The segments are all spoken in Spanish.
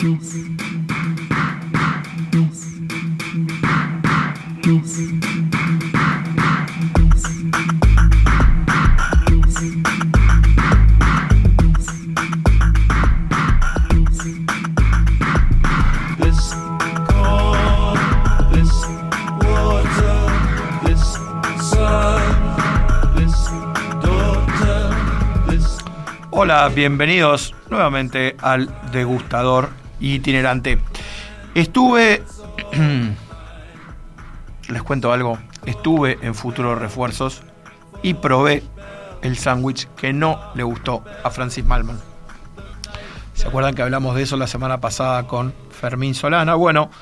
Yes. Bienvenidos nuevamente al degustador itinerante. Estuve, les cuento algo, estuve en Futuros Refuerzos y probé el sándwich que no le gustó a Francis Malman. ¿Se acuerdan que hablamos de eso la semana pasada con Fermín Solana? Bueno,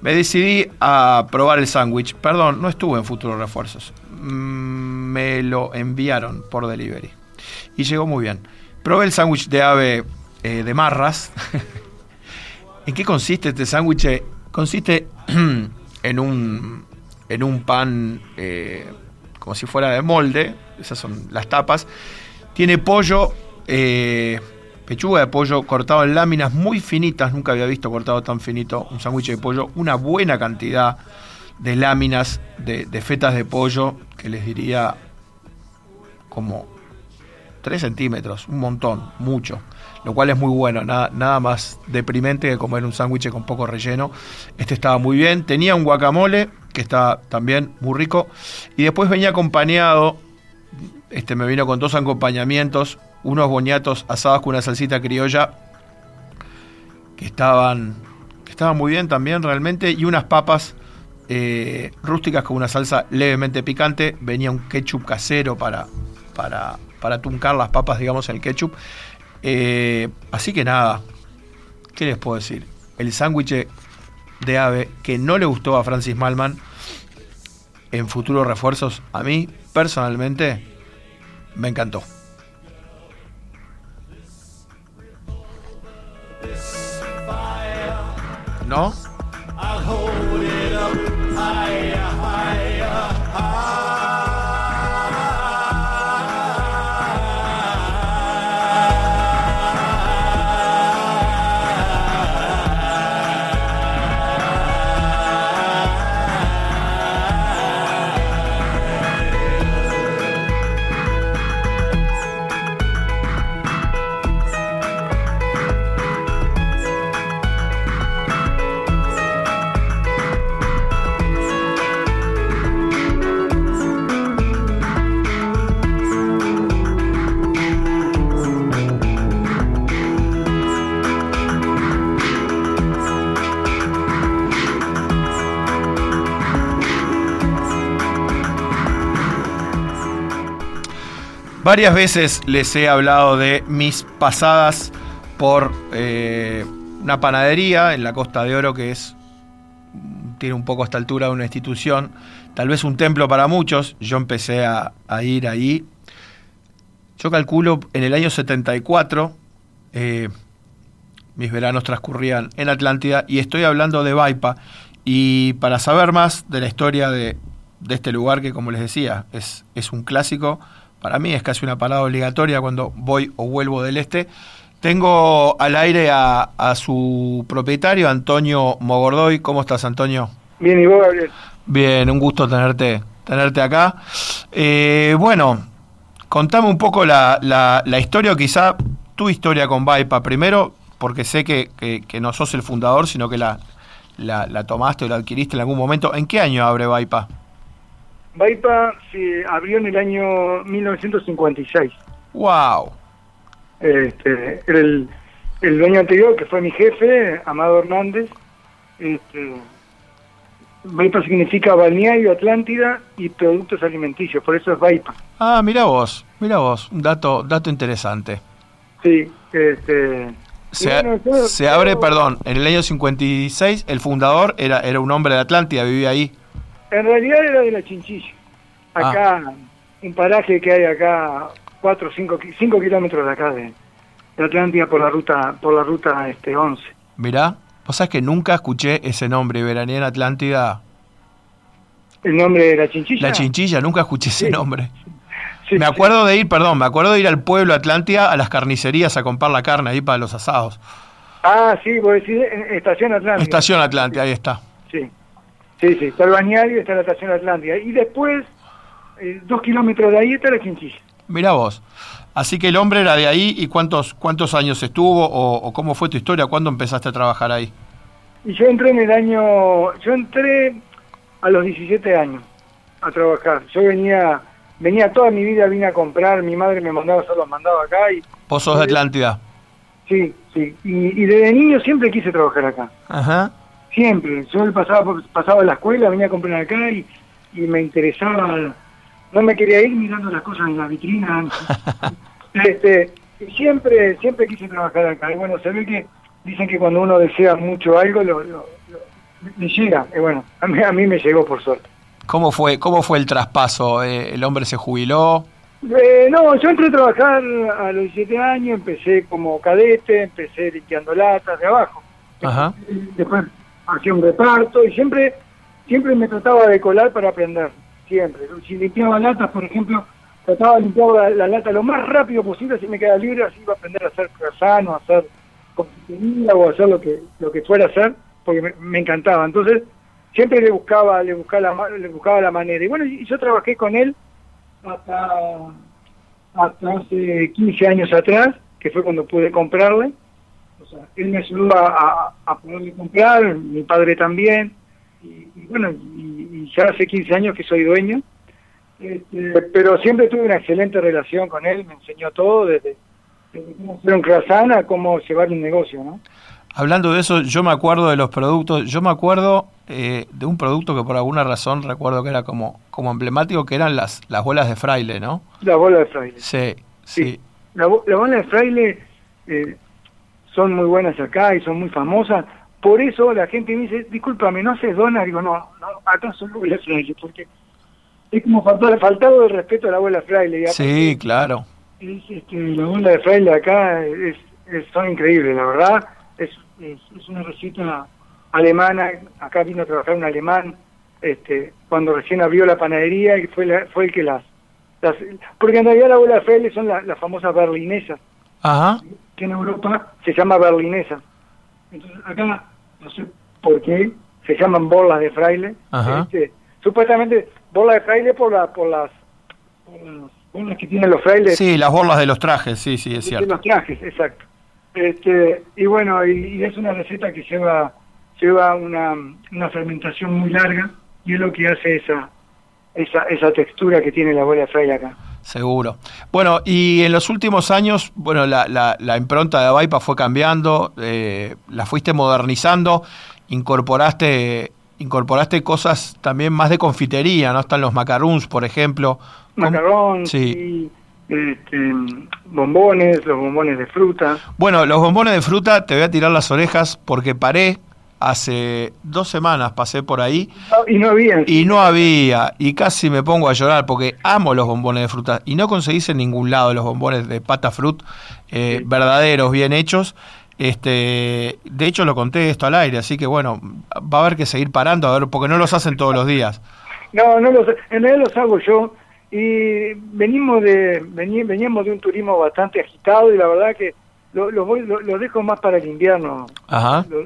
me decidí a probar el sándwich. Perdón, no estuve en Futuros Refuerzos. Mm, me lo enviaron por delivery. Y llegó muy bien. Probé el sándwich de ave eh, de marras. ¿En qué consiste este sándwich? Consiste en un, en un pan eh, como si fuera de molde. Esas son las tapas. Tiene pollo, eh, pechuga de pollo cortado en láminas muy finitas. Nunca había visto cortado tan finito un sándwich de pollo. Una buena cantidad de láminas de, de fetas de pollo que les diría como 3 centímetros, un montón, mucho. Lo cual es muy bueno, nada, nada más deprimente que comer un sándwich con poco relleno. Este estaba muy bien, tenía un guacamole que está también muy rico. Y después venía acompañado, este me vino con dos acompañamientos, unos boñatos asados con una salsita criolla que estaban, que estaban muy bien también realmente, y unas papas eh, rústicas con una salsa levemente picante. Venía un ketchup casero para, para, para tuncar las papas, digamos, el ketchup. Eh, así que nada, ¿qué les puedo decir? El sándwich de ave que no le gustó a Francis Malman en futuros refuerzos, a mí personalmente me encantó. ¿No? Varias veces les he hablado de mis pasadas por eh, una panadería en la Costa de Oro que es tiene un poco esta altura una institución, tal vez un templo para muchos. Yo empecé a, ir ahí. Yo calculo en el año 74, eh, mis veranos transcurrían en Atlántida y estoy hablando de Vaipa. Y para saber más de la historia de, de este lugar, que como les decía, es un clásico, para mí es casi una parada obligatoria cuando voy o vuelvo del este. Tengo al aire a, su propietario, Antonio Mogordoy. ¿Cómo estás, Antonio? Bien, ¿y vos, Gabriel? Bien, un gusto tenerte, tenerte acá. Eh, bueno, contame un poco la, la, historia, o quizá tu historia con Vaipa. Primero, porque sé que, que, no sos el fundador, sino que la, la, tomaste o la adquiriste en algún momento. ¿En qué año abre Vaipa? Vaipa se abrió en el año 1956. ¡Wow! Este, el, el dueño anterior, que fue mi jefe, Amado Hernández, este, Vaipa significa balneario, Atlántida y productos alimenticios, por eso es Vaipa. Ah, mira vos, mira vos, un dato, dato interesante. Sí, este... Se, se abre, perdón, en el año 56 el fundador era, era un hombre de Atlántida, vivía ahí. En realidad era de la Chinchilla. Acá, ah. un paraje que hay acá, 4 o 5 cinco kilómetros de acá de, de, Atlántida por la ruta por la ruta este 11. Mirá, vos sabés que nunca escuché ese nombre, Veranía en Atlántida. ¿El nombre de la Chinchilla? La Chinchilla, nunca escuché ese nombre. me acuerdo de ir, perdón, me acuerdo de ir al pueblo Atlántida a las carnicerías a comprar la carne ahí para los asados. Ah, sí, vos decís Estación Atlántida. Estación Atlántida, ahí está. Sí, sí, sí, está el bañario y está la Estación Atlántida. Y después, eh, dos kilómetros de ahí está la Quinchilla. Mira vos. Así que el hombre era de ahí y cuántos cuántos años estuvo o, cómo fue tu historia, cuándo empezaste a trabajar ahí. Y yo entré en el año, yo entré a los 17 años a trabajar. Yo venía venía toda mi vida, vine a comprar, mi madre me mandaba, solo mandaba acá. y Pozos de Atlántida. Sí, sí. Y, desde niño siempre quise trabajar acá. Ajá. Siempre. Yo pasaba, pasaba a la escuela, venía a comprar acá y, y me interesaba. No me quería ir mirando las cosas en la vitrina. este, siempre, siempre quise trabajar acá. Y bueno, se ve que dicen que cuando uno desea mucho algo, lo, lo, le llega. Y bueno, a mí, a mí me llegó por suerte. ¿Cómo fue, cómo fue el traspaso? Eh, ¿El hombre se jubiló? Eh, no, yo entré a trabajar a los 17 años, empecé como cadete, empecé limpiando latas de abajo. Ajá. Después hacía un reparto y siempre siempre me trataba de colar para aprender, siempre. Si limpiaba latas, por ejemplo, trataba de limpiar la, lata lo más rápido posible, así me quedaba libre, así iba a aprender a hacer croissant, a hacer confitería o a hacer lo que, lo que fuera a hacer, porque me, encantaba. Entonces, siempre le buscaba, le buscaba la, le buscaba la manera. Y bueno, y yo trabajé con él hasta, hasta hace 15 años atrás, que fue cuando pude comprarle. Sea, él me ayudó a, a, poderle comprar, mi padre también. Y, bueno, y, ya hace 15 años que soy dueño. Este, pero siempre tuve una excelente relación con él, me enseñó todo, desde, cómo hacer un croissant a cómo llevar un negocio, ¿no? Hablando de eso, yo me acuerdo de los productos, yo me acuerdo eh, de un producto que por alguna razón recuerdo que era como, como emblemático, que eran las, las bolas de fraile, ¿no? Las bolas de fraile. Sí, sí. Las bolas de fraile eh, son muy buenas acá y son muy famosas. Por eso la gente me dice, discúlpame, ¿no haces donas? Digo, no, no acá son bolas de fraile, porque es como faltado, faltado de respeto a la de fraile. Sí, claro. Es, este, la bola de fraile acá es, son increíbles, la verdad. Es, es una receta alemana, acá vino a trabajar un alemán, este, cuando recién abrió la panadería y fue, fue el que las, Porque en realidad la de fraile son las famosas berlinesas, que en Europa se llama berlinesa. Entonces acá, no sé por qué, se llaman bolas de fraile. Este, supuestamente bolas de fraile por, la, por las... bolas que tienen los frailes. Sí, las bolas de los trajes, sí, sí, es cierto. De los trajes, exacto. Este, y bueno, y es una receta que lleva lleva una, una fermentación muy larga y es lo que hace esa, esa, esa textura que tiene la bola de acá. Seguro. Bueno, y en los últimos años, bueno, la, la, impronta de Avaipa fue cambiando, eh, la fuiste modernizando, incorporaste incorporaste cosas también más de confitería, ¿no? Están los macaroons, por ejemplo. Macarons, sí. Este, bombones, los bombones de fruta. Bueno, los bombones de fruta, te voy a tirar las orejas porque paré hace dos semanas pasé por ahí. y no había. Y no había. Y casi me pongo a llorar porque amo los bombones de fruta. Y no conseguís en ningún lado los bombones de pata fruit eh, verdaderos, bien hechos. Este, de hecho lo conté esto al aire, así que bueno, va a haber que seguir parando, a ver, porque no los hacen todos los días. No, no los, en realidad los hago yo y venimos de, veníamos de un turismo bastante agitado y la verdad que lo, voy, lo, dejo más para el invierno,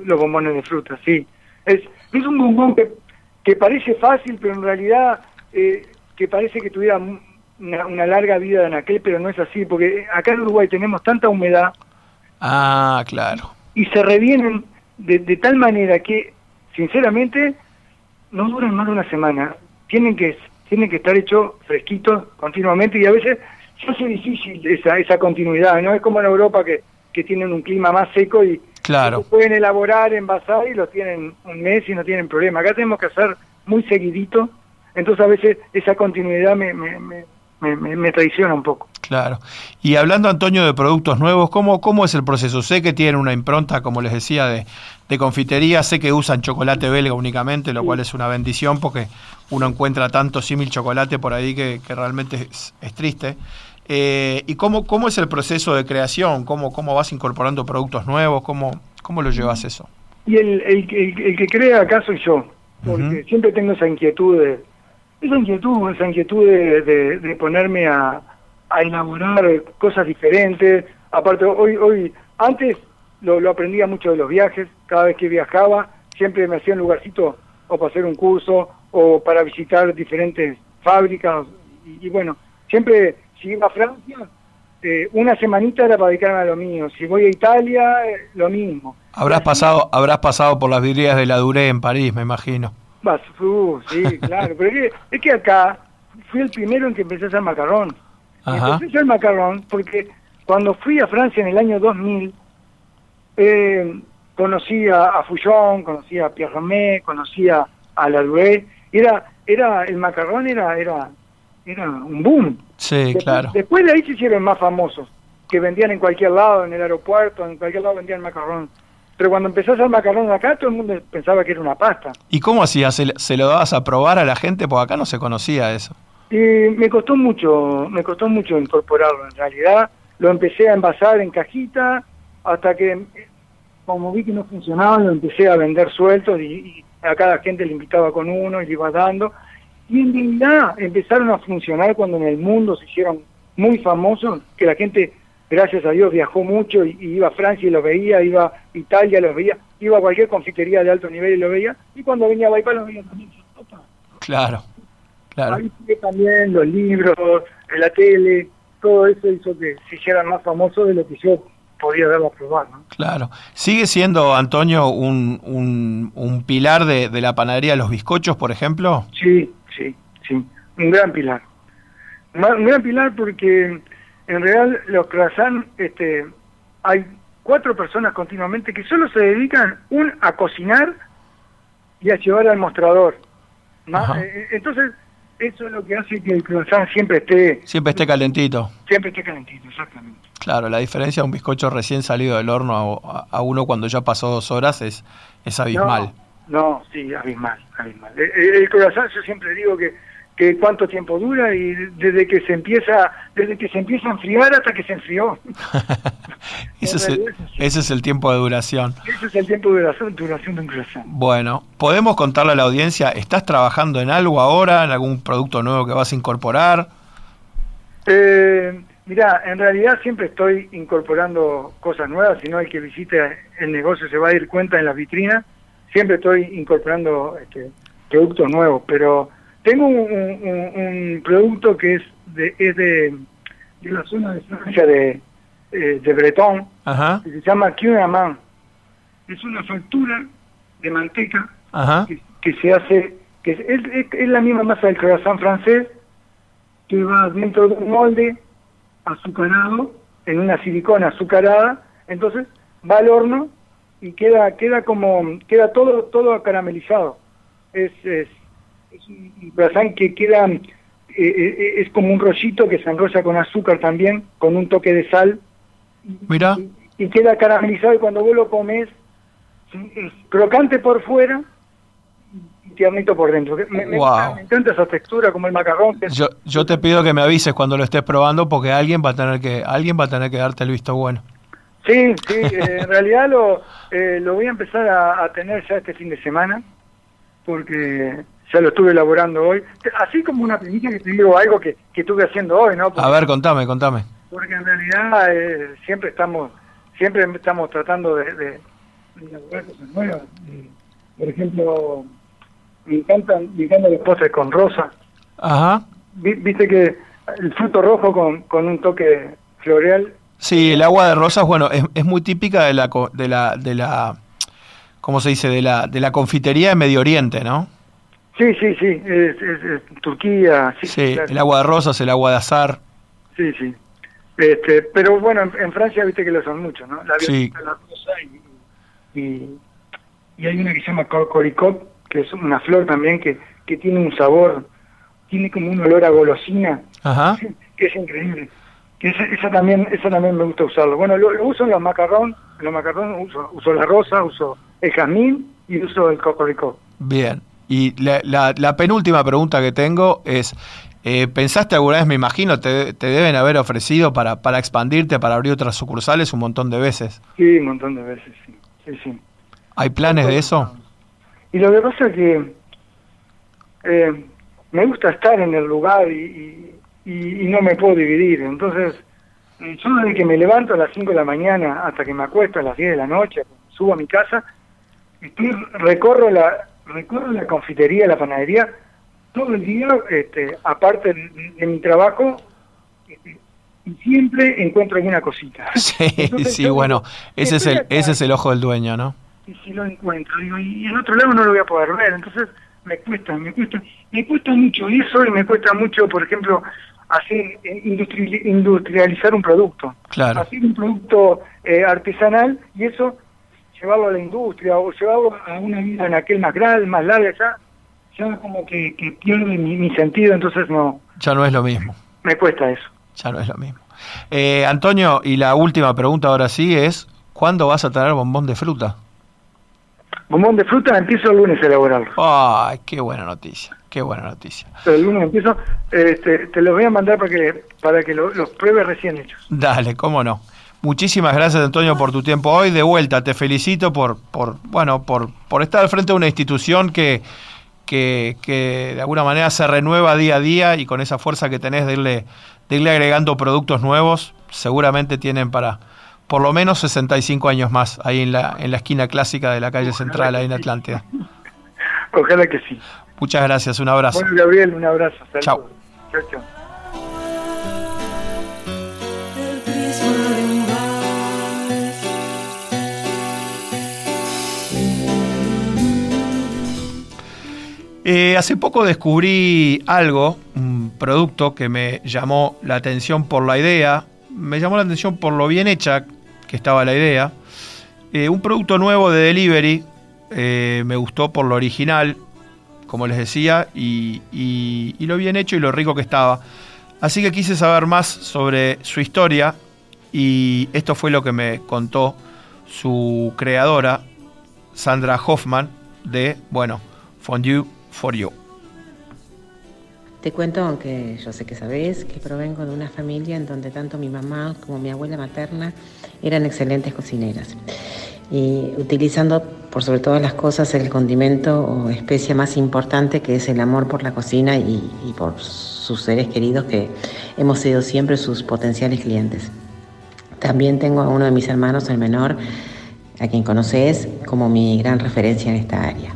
Los, bombones de fruta, sí. Es, es un bombón que, que parece fácil, pero en realidad eh, que parece que tuviera una, larga vida en aquel, pero no es así, porque acá en Uruguay tenemos tanta humedad. Ah, claro. Y se revienen de, de tal manera que, sinceramente, no duran más de una semana. Tienen que tienen que estar hechos fresquitos continuamente y a veces se hace difícil esa, esa continuidad, no es como en Europa que que tienen un clima más seco y claro. pueden elaborar, envasar y los tienen un mes y no tienen problema. Acá tenemos que hacer muy seguidito, entonces a veces esa continuidad me, me, me, me, traiciona un poco. Claro. Y hablando, Antonio, de productos nuevos, ¿cómo, ¿cómo es el proceso? Sé que tienen una impronta, como les decía, de, de confitería, sé que usan chocolate belga únicamente, lo cual es una bendición porque uno encuentra tanto símil chocolate por ahí que, que realmente es, es triste. Eh, ¿Y cómo, cómo es el proceso de creación? ¿Cómo, cómo vas incorporando productos nuevos? ¿Cómo, cómo lo llevas eso? Y el, el, que crea acá soy yo, porque siempre tengo esa inquietud, de, esa inquietud, esa inquietud de, de, ponerme a, a elaborar cosas diferentes. Aparte, hoy, hoy antes lo, lo, aprendía mucho de los viajes, cada vez que viajaba, siempre me hacía un lugarcito o para hacer un curso o para visitar diferentes fábricas. Y, bueno, siempre, si iba a Francia, eh, una semanita era para dedicarme a lo mío. Si voy a Italia, eh, lo mismo. Habrás pasado, habrás pasado por las vidrieras de la Duré en París, me imagino. Uh, sí, claro. Pero es que, es que acá fui el primero en que empecé a hacer macarrón. Empecé a hacer macarrón porque cuando fui a Francia en el año 2000, eh, conocí a, a Fouillon, conocí a Pierre Romé, conocí a, la Douai. Era, era, el macarrón era, era, era un boom. Sí, claro. Después de ahí se hicieron más famosos, que vendían en cualquier lado, en el aeropuerto, en cualquier lado vendían macarrón. Pero cuando empezó a hacer macarrón acá, todo el mundo pensaba que era una pasta. ¿Y cómo hacías? ¿Se, lo dabas a probar a la gente? Porque acá no se conocía eso. Y me costó mucho, me costó mucho incorporarlo. En realidad, lo empecé a envasar en cajita hasta que, como vi que no funcionaba, lo empecé a vender sueltos y, a cada gente le invitaba con uno y le iba dando. Y en realidad empezaron a funcionar cuando en el mundo se hicieron muy famosos, que la gente gracias a Dios viajó mucho y, iba a Francia y lo veía, iba a Italia lo veía, iba a cualquier confitería de alto nivel y lo veía, y cuando venía a Baipá lo veía también. Claro, claro. Ahí también los libros, la tele, todo eso hizo que se hicieran más famosos de lo que yo podía verlo probar. ¿no? Claro. ¿Sigue siendo, Antonio, un, un, pilar de, de, la panadería Los Bizcochos, por ejemplo? Sí, sí, sí. Un gran pilar. Un gran pilar porque en realidad los croissants, este, hay cuatro personas continuamente que solo se dedican un a cocinar y a llevar al mostrador. Eh, eh, entonces, eso es lo que hace que el croissant siempre esté... Siempre esté calentito. Siempre esté calentito, exactamente. Claro, la diferencia de un bizcocho recién salido del horno a, uno cuando ya pasó dos horas es, es abismal. No, sí, abismal, abismal. El, el croissant yo siempre digo que que cuánto tiempo dura y desde que se empieza desde que se empieza a enfriar hasta que se enfrió. Ese, es el, ese es el tiempo de duración. Ese es el tiempo de duración, duración de un croissant bueno podemos contarle a la audiencia estás trabajando en algo ahora en algún producto nuevo que vas a incorporar eh, mira en realidad siempre estoy incorporando cosas nuevas si no el que visite el negocio se va a ir cuenta en las vitrinas siempre estoy incorporando este, productos nuevos pero tengo un, producto que es de, es de, la zona de Francia de, eh, de Bretón, que se llama Man. Es una factura de manteca Que, se hace, que es, es, la misma masa del croissant francés, que va dentro de un molde azucarado, en una silicona azucarada, entonces va al horno y queda queda como queda todo todo caramelizado. Es, es es un croissant que queda, eh, eh, es como un rollito que se enrolla con azúcar también, con un toque de sal. Mira. Y, queda caramelizado y cuando vos lo comes, es crocante por fuera y tiernito por dentro. Me, me, encanta esa textura como el macarrón. yo, yo te pido que me avises cuando lo estés probando porque alguien va a tener que alguien va a tener que darte el visto bueno. Sí, sí, eh, en realidad lo, lo voy a empezar a, a, tener ya este fin de semana porque ya lo estuve elaborando hoy, así como una primicia que te digo algo que, que estuve haciendo hoy, ¿no? a ver, contame, contame. Porque en realidad eh, siempre estamos siempre estamos tratando de, de, elaborar cosas nuevas. por ejemplo, me encantan, me encantan los postres con rosa. Ajá. Viste que el fruto rojo con, con un toque floreal. Sí, el agua de rosas, bueno, es, es muy típica de la, de la, de la, ¿cómo se dice? De la, de la confitería de Medio Oriente, ¿no? Sí, sí, sí, es, Turquía. Sí, el agua de rosas, el agua de azar. Sí, sí. Este, pero bueno, en, Francia viste que lo son mucho, ¿no? La sí. la rosa y, y, hay una que se llama coricop, que es una flor también que, que tiene un sabor, tiene como un olor a golosina, Ajá. que es increíble. Esa, también esa también me gusta usarlo. Bueno, lo, uso en los macarrón, en los macarrón uso, uso la rosa, uso el jazmín y uso el cocoricop. Bien. Y la, la, penúltima pregunta que tengo es, eh, ¿pensaste alguna vez, me imagino, te, te, deben haber ofrecido para, para expandirte, para abrir otras sucursales un montón de veces? Sí, un montón de veces, sí. sí, ¿Hay planes de eso? Y lo que pasa es que eh, me gusta estar en el lugar y, y, no me puedo dividir. Entonces, eh, yo desde que me levanto a las 5 de la mañana hasta que me acuesto a las 10 de la noche, subo a mi casa, estoy, recorro la recorro la confitería, la panadería, todo el día, este, aparte de, mi trabajo, este, y siempre encuentro alguna cosita. Sí, sí, bueno, ese es el ese es el ojo del dueño, ¿no? Y si lo encuentro, digo, y en otro lado no lo voy a poder ver, entonces me cuesta, me cuesta, me cuesta mucho eso y me cuesta mucho, por ejemplo, hacer eh, industrializar un producto, claro. hacer un producto eh, artesanal y eso llevarlo a la industria o llevarlo a una vida en aquel más grande, más larga, ya, ya como que, pierde mi, sentido, entonces no. Ya no es lo mismo. Me cuesta eso. Ya no es lo mismo. Eh, Antonio, y la última pregunta ahora sí es, ¿cuándo vas a traer bombón de fruta? Bombón de fruta empiezo el lunes a elaborarlo. Ay, qué buena noticia, qué buena noticia. el lunes empiezo, este, te los voy a mandar para que, para que los pruebes recién hechos. Dale, cómo no. Muchísimas gracias, Antonio, por tu tiempo hoy. De vuelta, te felicito por, por, bueno, por, por estar al frente de una institución que, que, que, de alguna manera se renueva día a día y con esa fuerza que tenés de irle, de irle agregando productos nuevos, seguramente tienen para por lo menos 65 años más ahí en la, en la esquina clásica de la calle central, ahí en Atlántida. Ojalá que sí. Muchas gracias, un abrazo. Bueno, Gabriel, un abrazo. Chao. Chao, chao. Eh, hace poco descubrí algo, un producto que me llamó la atención por la idea, me llamó la atención por lo bien hecha que estaba la idea. Eh, un producto nuevo de delivery, eh, me gustó por lo original, como les decía, y, lo bien hecho y lo rico que estaba. Así que quise saber más sobre su historia y esto fue lo que me contó su creadora, Sandra Hoffman, de, bueno, Fondue for you. Te cuento, aunque yo sé que sabes, que provengo de una familia en donde tanto mi mamá como mi abuela materna eran excelentes cocineras. Y utilizando por sobre todas las cosas el condimento o especia más importante que es el amor por la cocina y, por sus seres queridos que hemos sido siempre sus potenciales clientes. También tengo a uno de mis hermanos, el menor, a quien conoces como mi gran referencia en esta área.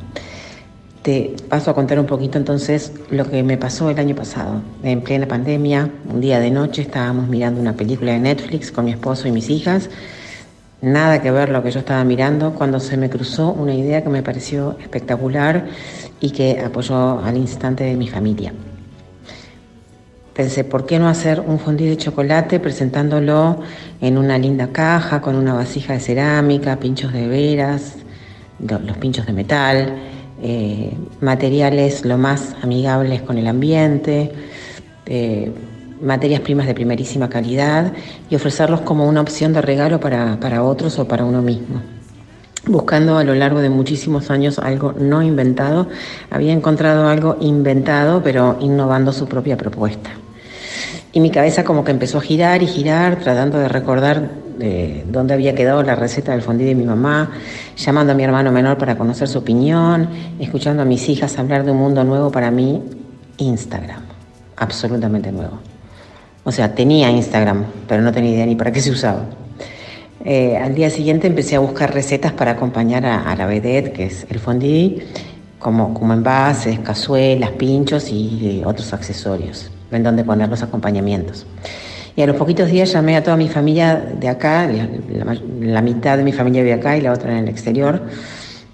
Te paso a contar un poquito entonces lo que me pasó el año pasado. En plena pandemia, un día de noche estábamos mirando una película de Netflix con mi esposo y mis hijas. Nada que ver lo que yo estaba mirando cuando se me cruzó una idea que me pareció espectacular y que apoyó al instante de mi familia. Pensé, ¿por qué no hacer un fondue de chocolate presentándolo en una linda caja con una vasija de cerámica, pinchos de veras, los pinchos de metal? Eh, materiales lo más amigables con el ambiente, eh, materias primas de primerísima calidad y ofrecerlos como una opción de regalo para, para otros o para uno mismo. Buscando a lo largo de muchísimos años algo no inventado, había encontrado algo inventado pero innovando su propia propuesta. Y mi cabeza como que empezó a girar y girar, tratando de recordar de dónde había quedado la receta del fondí de mi mamá, llamando a mi hermano menor para conocer su opinión, escuchando a mis hijas hablar de un mundo nuevo para mí, Instagram, absolutamente nuevo. O sea, tenía Instagram, pero no tenía idea ni para qué se usaba. Eh, al día siguiente empecé a buscar recetas para acompañar a, la vedette, que es el fondí, como, como envases, cazuelas, pinchos y otros accesorios en donde poner los acompañamientos. Y a los poquitos días llamé a toda mi familia de acá, la, mitad de mi familia vive acá y la otra en el exterior,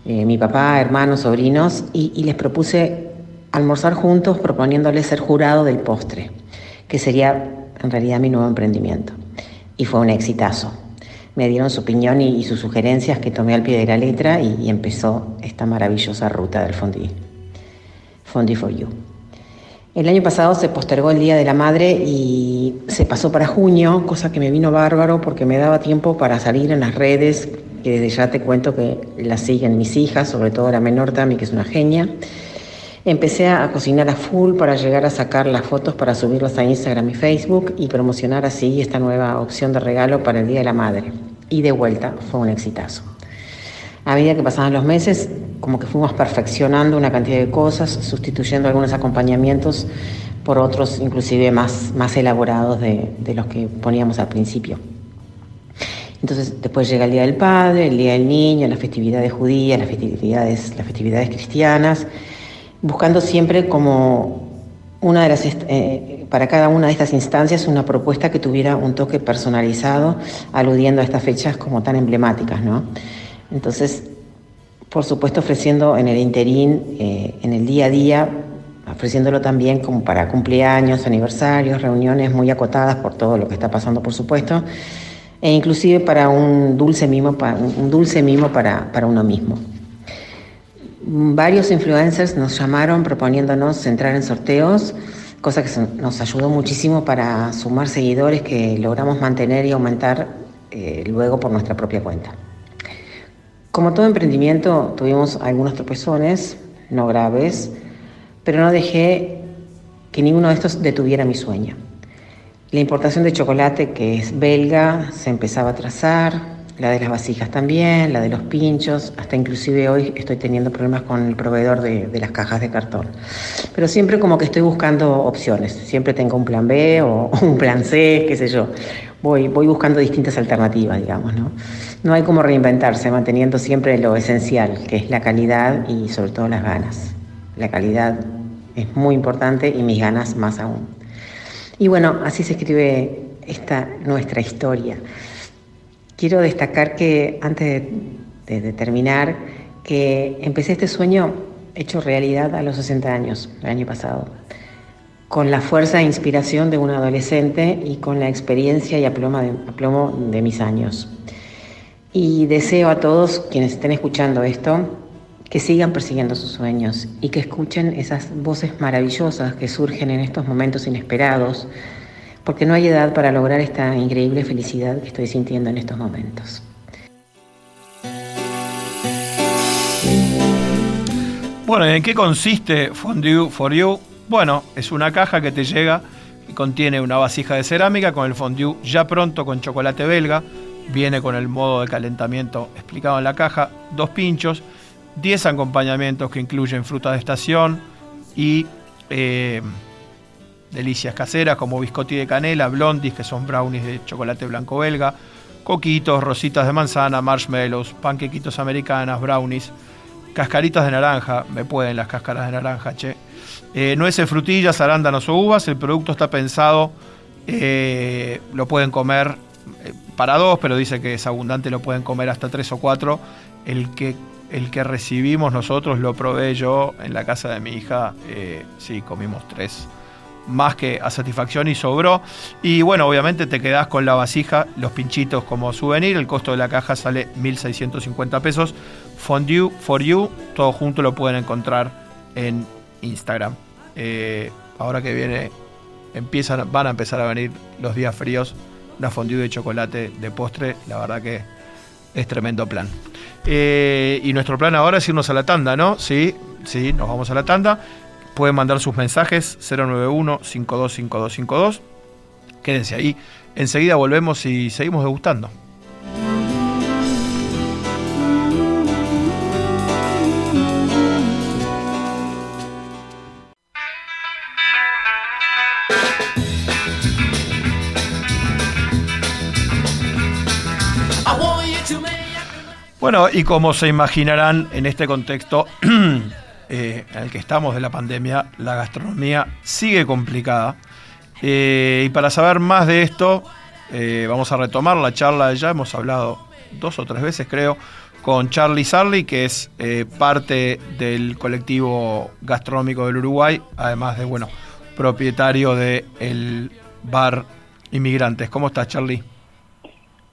eh, mi papá, hermanos, sobrinos, y, les propuse almorzar juntos proponiéndoles ser jurado del postre, que sería en realidad mi nuevo emprendimiento. Y fue un exitazo. Me dieron su opinión y, sus sugerencias que tomé al pie de la letra y, empezó esta maravillosa ruta del Fondue. Fondue for You. El año pasado se postergó el Día de la Madre y se pasó para junio, cosa que me vino bárbaro porque me daba tiempo para salir en las redes, que desde ya te cuento que las siguen mis hijas, sobre todo la menor Tami, que es una genia. Empecé a cocinar a full para llegar a sacar las fotos para subirlas a Instagram y Facebook y promocionar así esta nueva opción de regalo para el Día de la Madre. Y de vuelta fue un exitazo. A medida que pasaban los meses, como que fuimos perfeccionando una cantidad de cosas, sustituyendo algunos acompañamientos por otros inclusive más, más elaborados de, los que poníamos al principio. Entonces después llega el Día del Padre, el Día del Niño, las festividades judías, las festividades, las festividades cristianas, buscando siempre como una de las, eh, para cada una de estas instancias una propuesta que tuviera un toque personalizado, aludiendo a estas fechas como tan emblemáticas. ¿no? Entonces, por supuesto, ofreciendo en el interín, eh, en el día a día, ofreciéndolo también como para cumpleaños, aniversarios, reuniones muy acotadas por todo lo que está pasando, por supuesto, e inclusive para un dulce mimo, para, un dulce mimo para, para uno mismo. Varios influencers nos llamaron proponiéndonos entrar en sorteos, cosa que nos ayudó muchísimo para sumar seguidores que logramos mantener y aumentar eh, luego por nuestra propia cuenta. Como todo emprendimiento, tuvimos algunos tropezones, no graves, pero no dejé que ninguno de estos detuviera mi sueño. La importación de chocolate, que es belga, se empezaba a trazar, la de las vasijas también, la de los pinchos, hasta inclusive hoy estoy teniendo problemas con el proveedor de, las cajas de cartón. Pero siempre como que estoy buscando opciones, siempre tengo un plan B o un plan C, qué sé yo. Voy, voy buscando distintas alternativas, digamos, ¿no? No hay como reinventarse, manteniendo siempre lo esencial, que es la calidad y sobre todo las ganas. La calidad es muy importante y mis ganas más aún. Y bueno, así se escribe esta nuestra historia. Quiero destacar que antes de, terminar, que empecé este sueño hecho realidad a los 60 años, el año pasado, con la fuerza e inspiración de un adolescente y con la experiencia y aplomo de, aplomo de mis años. Y deseo a todos quienes estén escuchando esto que sigan persiguiendo sus sueños y que escuchen esas voces maravillosas que surgen en estos momentos inesperados, porque no hay edad para lograr esta increíble felicidad que estoy sintiendo en estos momentos. Bueno, ¿en qué consiste Fondue for You? Bueno, es una caja que te llega y contiene una vasija de cerámica con el fondue ya pronto con chocolate belga, viene con el modo de calentamiento explicado en la caja, dos pinchos, 10 acompañamientos que incluyen fruta de estación y eh, delicias caseras como biscotti de canela, blondis, que son brownies de chocolate blanco belga, coquitos, rositas de manzana, marshmallows, panquequitos americanas, brownies, cascaritas de naranja, me pueden las cáscaras de naranja, che. Eh, nueces, frutillas, arándanos o uvas, el producto está pensado, eh, lo pueden comer para dos, pero dice que es abundante, lo pueden comer hasta tres o cuatro. El que el que recibimos nosotros lo probé yo en la casa de mi hija. Eh, sí, comimos tres. Más que a satisfacción y sobró. Y bueno, obviamente te quedás con la vasija, los pinchitos como souvenir. El costo de la caja sale 1.650 pesos. Fondue for you, todo junto lo pueden encontrar en Instagram. Eh, ahora que viene, empiezan, van a empezar a venir los días fríos. Una fondue de chocolate de postre, la verdad que es tremendo plan. Eh, y nuestro plan ahora es irnos a la tanda, ¿no? Sí, sí, nos vamos a la tanda. Pueden mandar sus mensajes 091-525252. Quédense ahí. Enseguida volvemos y seguimos degustando. Bueno, y como se imaginarán en este contexto eh, en el que estamos de la pandemia, la gastronomía sigue complicada. Eh, y para saber más de esto, eh, vamos a retomar la charla ya hemos hablado dos o tres veces creo, con Charlie Sarli, que es parte del colectivo gastronómico del Uruguay, además de, bueno, propietario del bar Inmigrantes. ¿Cómo estás, Charlie?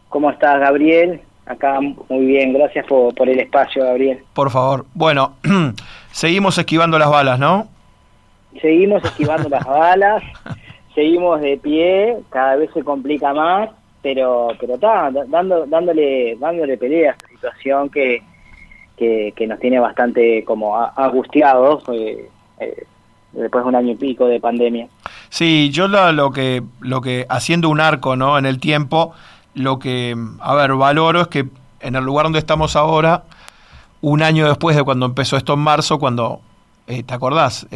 ¿Cómo estás, Gabriel? Acá muy bien, gracias por, el espacio, Gabriel. Por favor. Bueno, seguimos esquivando las balas, ¿no? Seguimos esquivando las balas, seguimos de pie, cada vez se complica más, pero pero está dando, dándole dándole pelea a esta situación que, que, nos tiene bastante como angustiados eh, eh, después de un año y pico de pandemia. Sí, yo lo, lo que lo que haciendo un arco, ¿no? En el tiempo lo que, a ver, valoro es que en el lugar donde estamos ahora, un año después de cuando empezó esto en marzo, cuando eh, ¿te acordás?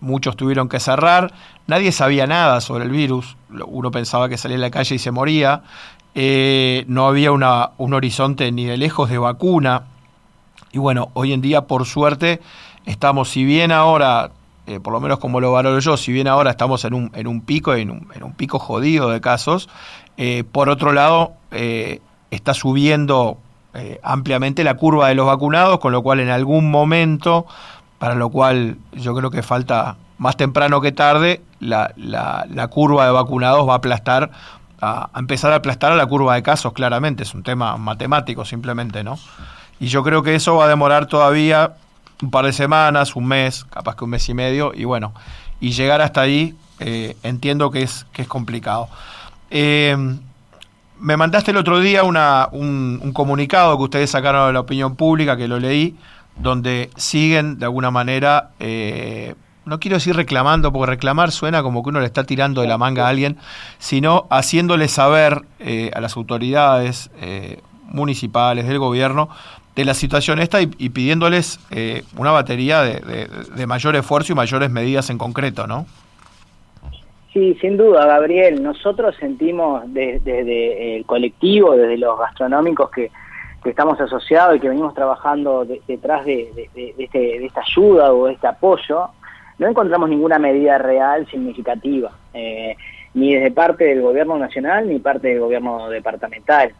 muchos tuvieron que cerrar, nadie sabía nada sobre el virus, uno pensaba que salía a la calle y se moría, no había una, un horizonte ni de lejos de vacuna, y bueno, hoy en día, por suerte, estamos, si bien ahora eh, por lo menos como lo valoro yo, si bien ahora estamos en un, en un pico, en un, en un pico jodido de casos, eh, por otro lado, eh, está subiendo ampliamente la curva de los vacunados, con lo cual en algún momento, para lo cual yo creo que falta más temprano que tarde, la, la, curva de vacunados va a aplastar, a, empezar a aplastar a la curva de casos, claramente, es un tema matemático simplemente, ¿no? Y yo creo que eso va a demorar todavía un par de semanas, un mes, capaz que un mes y medio, y bueno, y llegar hasta ahí eh, entiendo que es, que es complicado. Eh, me mandaste el otro día una, un, comunicado que ustedes sacaron de la opinión pública, que lo leí, donde siguen de alguna manera, eh, no quiero decir reclamando, porque reclamar suena como que uno le está tirando de la manga a alguien, sino haciéndole saber a las autoridades municipales del gobierno de la situación esta y, pidiéndoles eh, una batería de, mayor esfuerzo y mayores medidas en concreto, ¿no? Sí, sin duda, Gabriel. Nosotros sentimos desde el colectivo, desde los gastronómicos que, estamos asociados y que venimos trabajando detrás este, de, esta ayuda o de este apoyo, no encontramos ninguna medida real significativa. Eh, ni desde parte del gobierno nacional ni parte del gobierno departamental.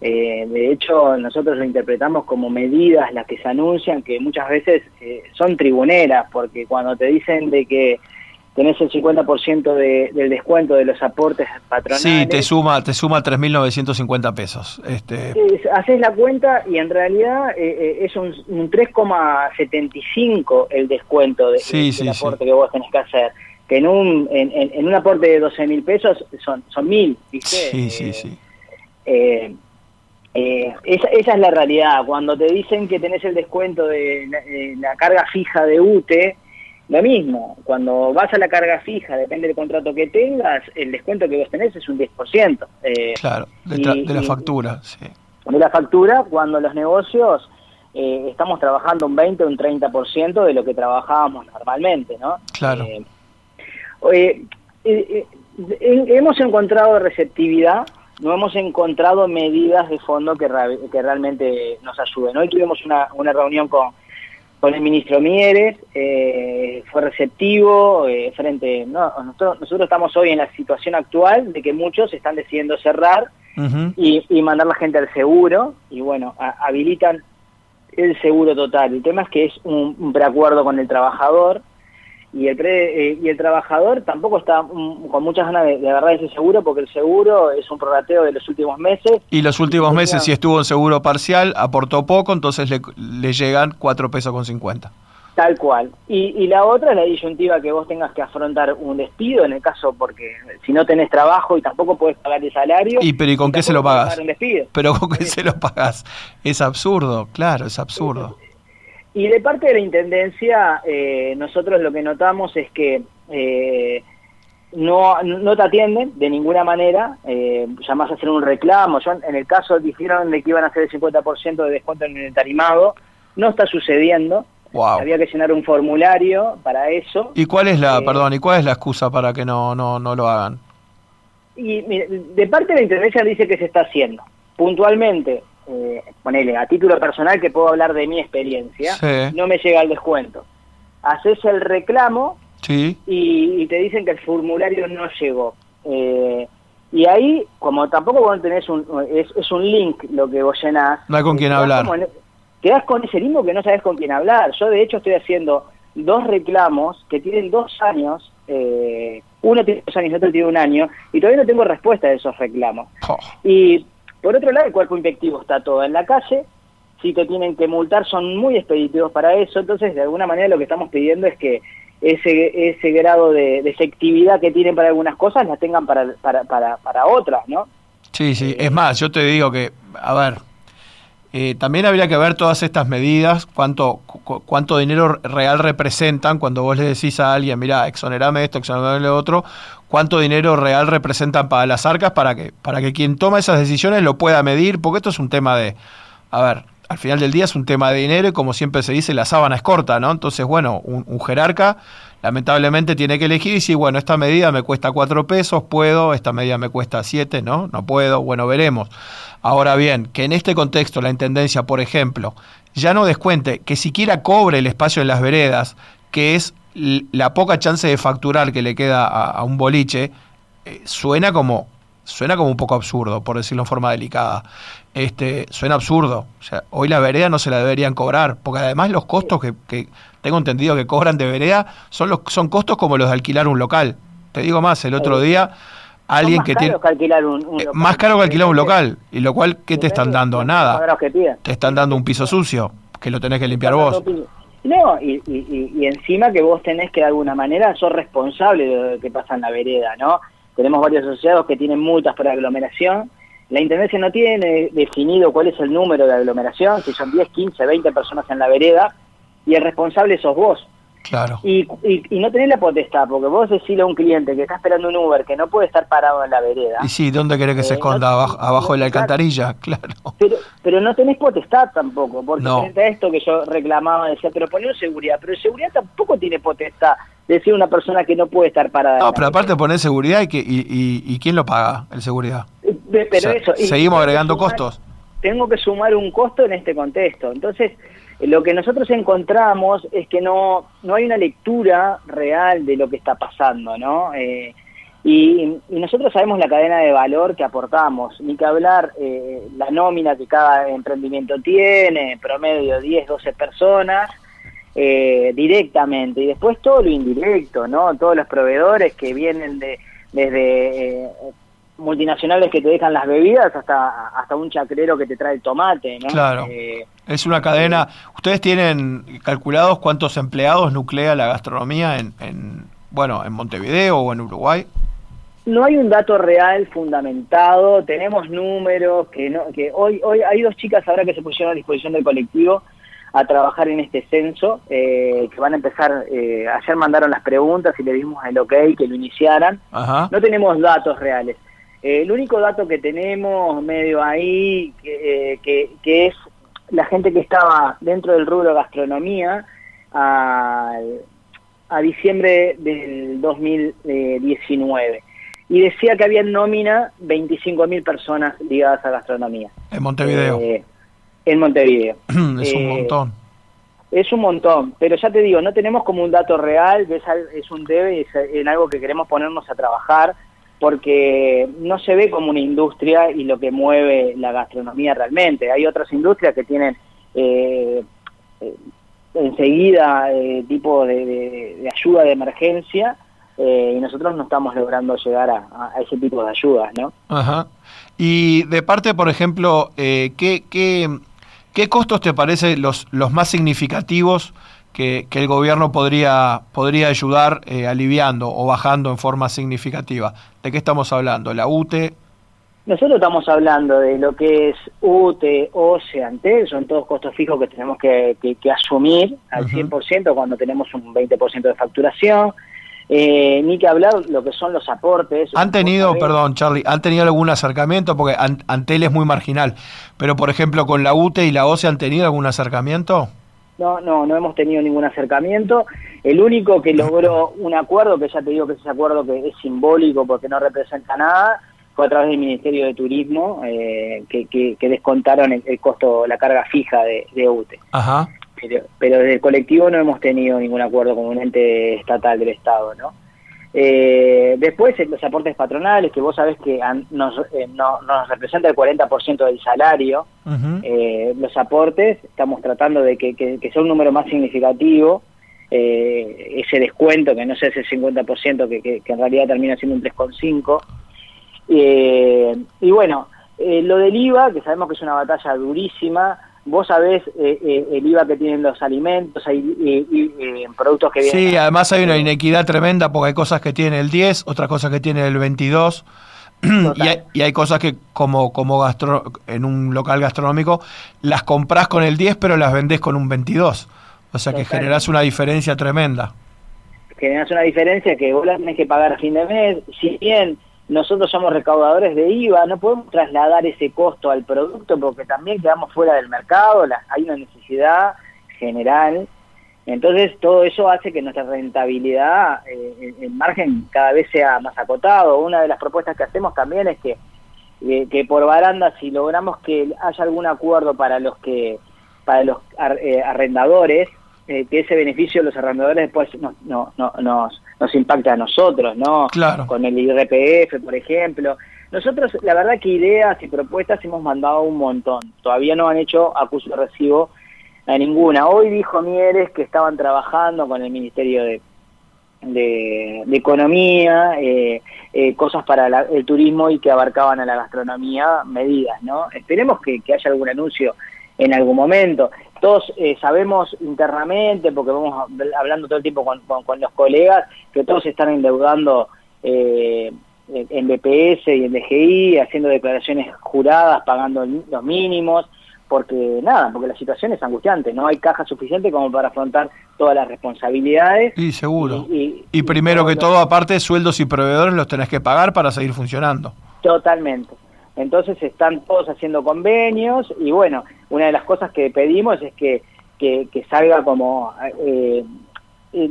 Eh, de hecho, nosotros lo interpretamos como medidas las que se anuncian que muchas veces eh, son tribuneras, porque cuando te dicen de que tenés el 50% de, del descuento de los aportes patronales. Sí, te suma, te suma 3.950 pesos. Este... haces la cuenta y en realidad eh, es un, 3,75 el descuento de, del aporte que vos tenés que hacer que en un, en, en un aporte de 12 mil pesos son, son mil, ¿viste? Sí, sí, sí. Eh, eh, esa, esa, es la realidad. Cuando te dicen que tenés el descuento de la, carga fija de UTE, lo mismo. Cuando vas a la carga fija, depende del contrato que tengas, el descuento que vos tenés es un 10%. Eh, claro, de, la factura, sí. De la factura, cuando los negocios eh, estamos trabajando un 20 o un 30% de lo que trabajábamos normalmente, ¿no? Claro. Eh, eh, eh, hemos encontrado receptividad, no hemos encontrado medidas de fondo que, que realmente nos ayuden. Hoy tuvimos una, una reunión con, con el ministro Mieres, fue receptivo frente... No, nosotros, nosotros, estamos hoy en la situación actual de que muchos están decidiendo cerrar y, y, mandar la gente al seguro y bueno, habilitan el seguro total. El tema es que es un, un preacuerdo con el trabajador y el, eh, y el trabajador tampoco está mm, con muchas ganas de, agarrar ese seguro porque el seguro es un prorrateo de los últimos meses. Y los últimos meses, si estuvo en seguro parcial, aportó poco, entonces le, le llegan 4 pesos con 50. Tal cual. Y, y la otra es la disyuntiva que vos tengas que afrontar un despido, en el caso porque si no tenés trabajo y tampoco puedes pagar el salario. ¿Y pero ¿y con qué se lo pagas? Pero ¿con qué se lo pagas? Es absurdo, claro, es absurdo. Y de parte de la Intendencia, eh, nosotros lo que notamos es que eh, no, no te atienden de ninguna manera, eh, llamás a hacer un reclamo, yo en el caso dijeron de que iban a hacer el 50% de descuento en el tarimado, no está sucediendo, había que llenar un formulario para eso. ¿Y cuál es la, perdón, y cuál es la excusa para que no, no, no lo hagan? Y de parte de la Intendencia dice que se está haciendo. Puntualmente, eh, ponele, a título personal que puedo hablar de mi experiencia, no me llega el descuento. Haces el reclamo y, te dicen que el formulario no llegó. Eh, y ahí, como tampoco vos tenés un, es, un link lo que vos llenás. No hay con quién hablar. quedás con ese limbo que no sabes con quién hablar. Yo de hecho estoy haciendo dos reclamos que tienen dos años, eh, uno tiene dos años y otro tiene un año, y todavía no tengo respuesta de esos reclamos. Oh. Y por otro lado, el cuerpo infectivo está todo en la calle, si te tienen que multar son muy expeditivos para eso, entonces de alguna manera lo que estamos pidiendo es que ese, ese grado de, efectividad que tienen para algunas cosas la tengan para, para, para, para otras, ¿no? Sí, sí, es más, yo te digo que, a ver, eh, también habría que ver todas estas medidas, cuánto, cuánto dinero real representan cuando vos le decís a alguien, mira, exonerame esto, exonerame lo otro, cuánto dinero real representan para las arcas para que, para que quien toma esas decisiones lo pueda medir, porque esto es un tema de, a ver, al final del día es un tema de dinero y como siempre se dice, la sábana es corta, ¿no? Entonces, bueno, un, jerarca lamentablemente tiene que elegir y si, bueno, esta medida me cuesta cuatro pesos, puedo, esta medida me cuesta siete, ¿no? No puedo, bueno, veremos. Ahora bien, que en este contexto la Intendencia, por ejemplo, ya no descuente, que siquiera cobre el espacio en las veredas, que es la poca chance de facturar que le queda a, un boliche, eh, suena como suena como un poco absurdo, por decirlo en forma delicada. Este, suena absurdo. Hoy la vereda no se la deberían cobrar, porque además los costos que, tengo entendido que cobran de vereda son los son costos como los de alquilar un local. Te digo más, el otro día alguien que tiene eh, más caro que alquilar un local. Y lo cual qué te están dando nada. te están dando un piso sucio que lo tenés que limpiar vos. no y, y, encima que vos tenés que de alguna manera sos responsable de lo que pasa en la vereda no tenemos varios asociados que tienen multas por aglomeración. La Intendencia no tiene definido cuál es el número de aglomeración, si son 10, 15, 20 personas en la vereda, y el responsable sos vos. Claro. Y, y, no tenés la potestad, porque vos decís a un cliente que está esperando un Uber que no puede estar parado en la vereda. Y sí, ¿dónde querés que se eh, esconda? ¿Abajo, de la alcantarilla? Claro. Pero, pero no tenés potestad tampoco, porque frente a esto que yo reclamaba, decía, pero poner seguridad, pero seguridad tampoco tiene potestad de decir una persona que no puede estar parada. No, pero aparte poner seguridad y, que, y, y, quién lo paga, el seguridad. Eh, pero eso, seguimos agregando costos. Tengo que sumar un costo en este contexto. Entonces, lo que nosotros encontramos es que no, no hay una lectura real de lo que está pasando, ¿no? Eh, y, nosotros sabemos la cadena de valor que aportamos, ni que hablar eh, la nómina que cada emprendimiento tiene, promedio 10, 12 personas, eh, directamente, y después todo lo indirecto, ¿no? Todos los proveedores que vienen de desde multinacionales que te dejan las bebidas hasta hasta un chacrero que te trae el tomate, ¿no? Claro. Eh, es una cadena. ¿Ustedes tienen calculados cuántos empleados nuclea la gastronomía en, en bueno, en Montevideo o en Uruguay? No hay un dato real fundamentado, tenemos números que no que hoy hoy hay dos chicas ahora que se pusieron a disposición del colectivo a trabajar en este censo, eh, que van a empezar, eh, ayer mandaron las preguntas y le dimos el ok que lo iniciaran. No tenemos datos reales. Eh, el único dato que tenemos medio ahí, que, que, es la gente que estaba dentro del rubro gastronomía a, a diciembre del 2019. Y decía que había en nómina 25.000 personas ligadas a gastronomía. En Montevideo. Eh, en Montevideo. es un eh, montón. Es un montón, pero ya te digo, no tenemos como un dato real, es, es un debe, es en algo que queremos ponernos a trabajar porque no se ve como una industria y lo que mueve la gastronomía realmente. Hay otras industrias que tienen eh, eh enseguida eh, tipo de, ayuda de emergencia eh, y nosotros no estamos logrando llegar a, ese tipo de ayudas, ¿no? Ajá. Y de parte, por ejemplo, ¿qué, qué, qué costos te parecen los, los más significativos que, el gobierno podría, podría ayudar eh, aliviando o bajando en forma significativa. ¿De qué estamos hablando? ¿La UTE? Nosotros estamos hablando de lo que es UTE, OCE, ANTEL, son todos costos fijos que tenemos que, asumir al 100% cuando tenemos un 20% de facturación. Eh, ni que hablar lo que son los aportes. Han tenido, perdón Charlie, han tenido algún acercamiento, porque Antel es muy marginal, pero por ejemplo con la UTE y la OCE han tenido algún acercamiento? No, no, no hemos tenido ningún acercamiento. El único que logró un acuerdo, que ya te digo que ese acuerdo que es simbólico porque no representa nada, fue a través del Ministerio de Turismo, eh, que, que, descontaron el, costo, la carga fija de, de UTE. Ajá. Pero, pero desde el colectivo no hemos tenido ningún acuerdo con un ente estatal del Estado, ¿no? Eh, después, los aportes patronales, que vos sabés que nos, eh, nos representa el 40% del salario, eh, los aportes, estamos tratando de que, sea un número más significativo, eh, ese descuento, que no sea ese 50%, que, que, en realidad termina siendo un 3,5%. y bueno, lo del IVA, que sabemos que es una batalla durísima, vos sabés eh, eh, el IVA que tienen los alimentos, hay eh, productos que vienen... Sí, además hay una inequidad tremenda porque hay cosas que tienen el 10, otras cosas que tienen el 22. Y hay, y hay, cosas que como, como gastro, en un local gastronómico las compras con el 10 pero las vendés con un 22. O sea que generás una diferencia tremenda. Generás una diferencia que vos la tenés que pagar a fin de mes. Si bien nosotros somos recaudadores de IVA, no podemos trasladar ese costo al producto porque también quedamos fuera del mercado, hay una necesidad general. Entonces todo eso hace que nuestra rentabilidad, eh, el margen cada vez sea más acotado. Una de las propuestas que hacemos también es que, eh, que por baranda, si logramos que haya algún acuerdo para los que para los eh, arrendadores, que ese beneficio de los arrendadores después nos, no, nos, nos impacta a nosotros, ¿no? Claro. Con el IRPF, por ejemplo. Nosotros, la verdad que ideas y propuestas hemos mandado un montón. Todavía no han hecho acuso de recibo a ninguna. Hoy dijo Mieres que estaban trabajando con el Ministerio de, de, Economía, eh, eh, cosas para el turismo y que abarcaban a la gastronomía, medidas, ¿no? Esperemos que, haya algún anuncio en algún momento. Todos eh, sabemos internamente, porque vamos hablando todo el tiempo con, con, los colegas, que todos están endeudando en BPS y en DGI, haciendo declaraciones juradas, pagando los mínimos porque nada, porque la situación es angustiante, no hay caja suficiente como para afrontar todas las responsabilidades. Y seguro. Y, primero que todo, aparte, sueldos y proveedores los tenés que pagar para seguir funcionando. Totalmente. Entonces están todos haciendo convenios y bueno, una de las cosas que pedimos es que, que, salga como... Eh, eh,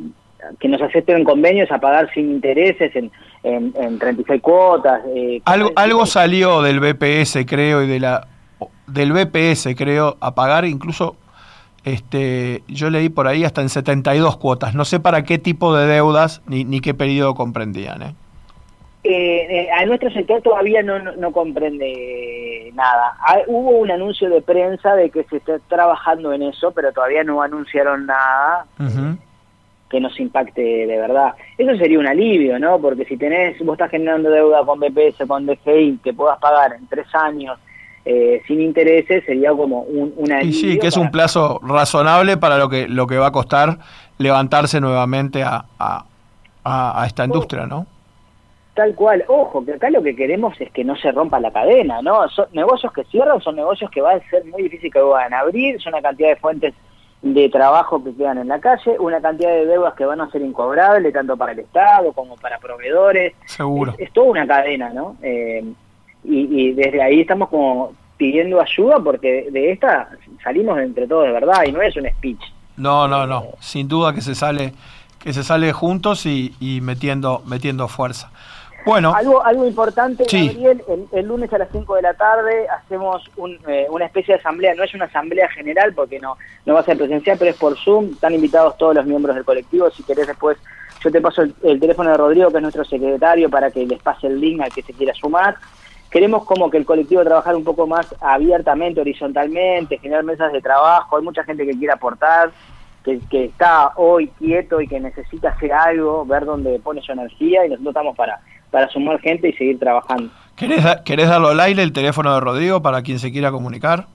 que nos acepten convenios a pagar sin intereses en, en, 36 cuotas. Eh, algo, algo salió del BPS, creo, y de la del BPS, creo, a pagar incluso, este, yo leí por ahí hasta en 72 cuotas. No sé para qué tipo de deudas ni, ni qué periodo comprendían. ¿eh? Eh, eh, a nuestro sector todavía no, no, comprende nada. Ah, hubo un anuncio de prensa de que se está trabajando en eso, pero todavía no anunciaron nada que nos impacte de verdad. Eso sería un alivio, ¿no? Porque si tenés, vos estás generando deuda con BPS, con DGI, que puedas pagar en tres años eh, sin intereses sería como un, una y sí que es un plazo razonable para lo que lo que va a costar levantarse nuevamente a, a, esta industria no tal cual ojo que acá lo que queremos es que no se rompa la cadena no son negocios que cierran son negocios que va a ser muy difícil que van a abrir son una cantidad de fuentes de trabajo que quedan en la calle, una cantidad de deudas que van a ser incobrables tanto para el Estado como para proveedores. Seguro. Es, toda una cadena, ¿no? Eh, y, desde ahí estamos como pidiendo ayuda porque de esta salimos entre todos de verdad y no es un speech. No, no, no, sin duda que se sale que se sale juntos y, y metiendo metiendo fuerza. Bueno, algo, algo importante, Gabriel, el, lunes a las 5 de la tarde hacemos eh, una especie de asamblea, no es una asamblea general porque no, no va a ser presencial, pero es por Zoom, están invitados todos los miembros del colectivo, si querés después yo te paso el, el teléfono de Rodrigo, que es nuestro secretario, para que les pase el link al que se quiera sumar. Queremos como que el colectivo trabajar un poco más abiertamente, horizontalmente, generar mesas de trabajo, hay mucha gente que quiere aportar, que, está hoy quieto y que necesita hacer algo, ver dónde pone su energía y nosotros estamos para, para sumar gente y seguir trabajando. ¿Querés, ¿Querés darlo al aire el teléfono de Rodrigo para quien se quiera comunicar?